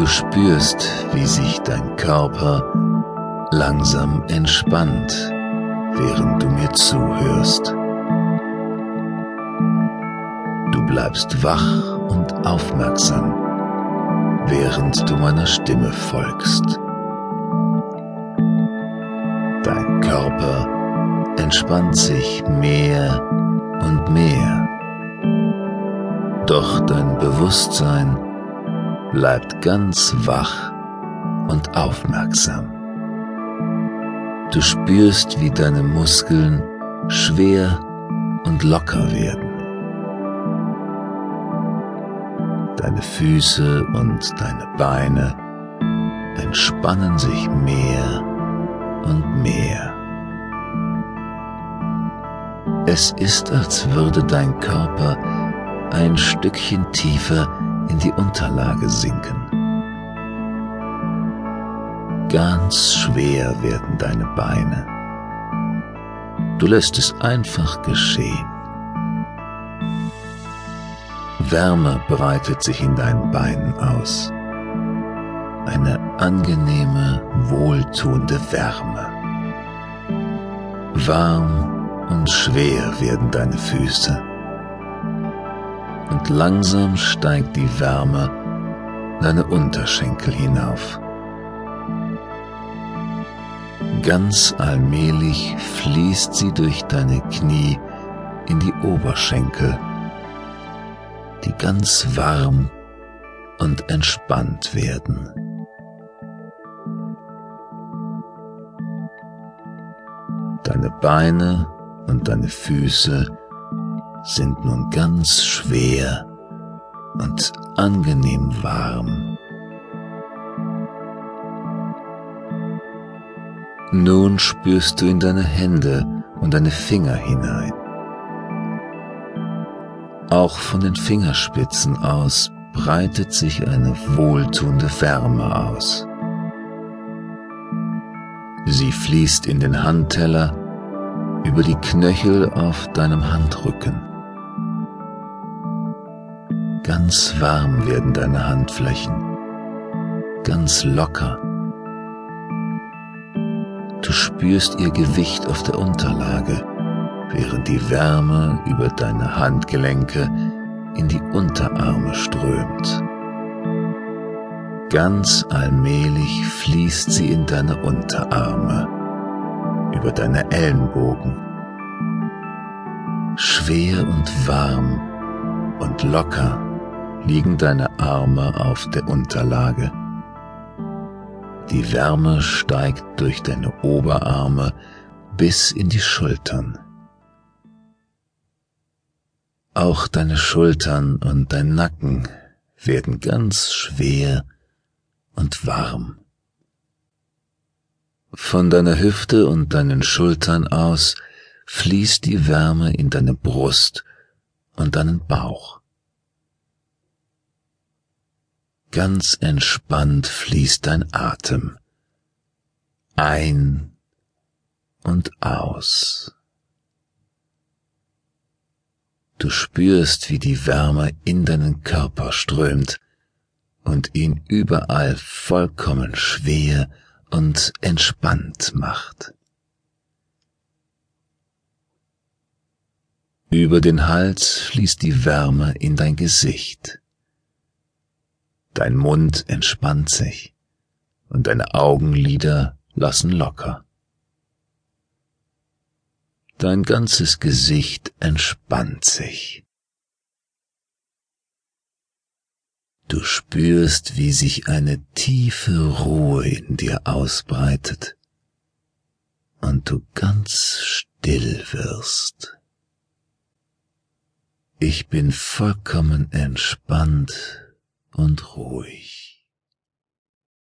Du spürst, wie sich dein Körper langsam entspannt, während du mir zuhörst. Du bleibst wach und aufmerksam, während du meiner Stimme folgst. Dein Körper entspannt sich mehr und mehr. Doch dein Bewusstsein bleibt ganz wach und aufmerksam. Du spürst, wie deine Muskeln schwer und locker werden. Deine Füße und deine Beine entspannen sich mehr und mehr. Es ist, als würde dein Körper ein Stückchen tiefer in die Unterlage sinken. Ganz schwer werden deine Beine. Du lässt es einfach geschehen. Wärme breitet sich in deinen Beinen aus. Eine angenehme, wohltuende Wärme. Warm und schwer werden deine Füße. Und langsam steigt die Wärme deine Unterschenkel hinauf. Ganz allmählich fließt sie durch deine Knie in die Oberschenkel, die ganz warm und entspannt werden. Deine Beine und deine Füße sind nun ganz schwer und angenehm warm. Nun spürst du in deine Hände und deine Finger hinein. Auch von den Fingerspitzen aus breitet sich eine wohltuende Wärme aus. Sie fließt in den Handteller über die Knöchel auf deinem Handrücken. Ganz warm werden deine Handflächen, ganz locker. Du spürst ihr Gewicht auf der Unterlage, während die Wärme über deine Handgelenke in die Unterarme strömt. Ganz allmählich fließt sie in deine Unterarme, über deine Ellenbogen. Schwer und warm und locker liegen deine Arme auf der Unterlage. Die Wärme steigt durch deine Oberarme bis in die Schultern. Auch deine Schultern und dein Nacken werden ganz schwer und warm. Von deiner Hüfte und deinen Schultern aus fließt die Wärme in deine Brust und deinen Bauch. Ganz entspannt fließt dein Atem ein und aus. Du spürst, wie die Wärme in deinen Körper strömt und ihn überall vollkommen schwer und entspannt macht. Über den Hals fließt die Wärme in dein Gesicht. Dein Mund entspannt sich und deine Augenlider lassen locker. Dein ganzes Gesicht entspannt sich. Du spürst, wie sich eine tiefe Ruhe in dir ausbreitet und du ganz still wirst. Ich bin vollkommen entspannt und ruhig.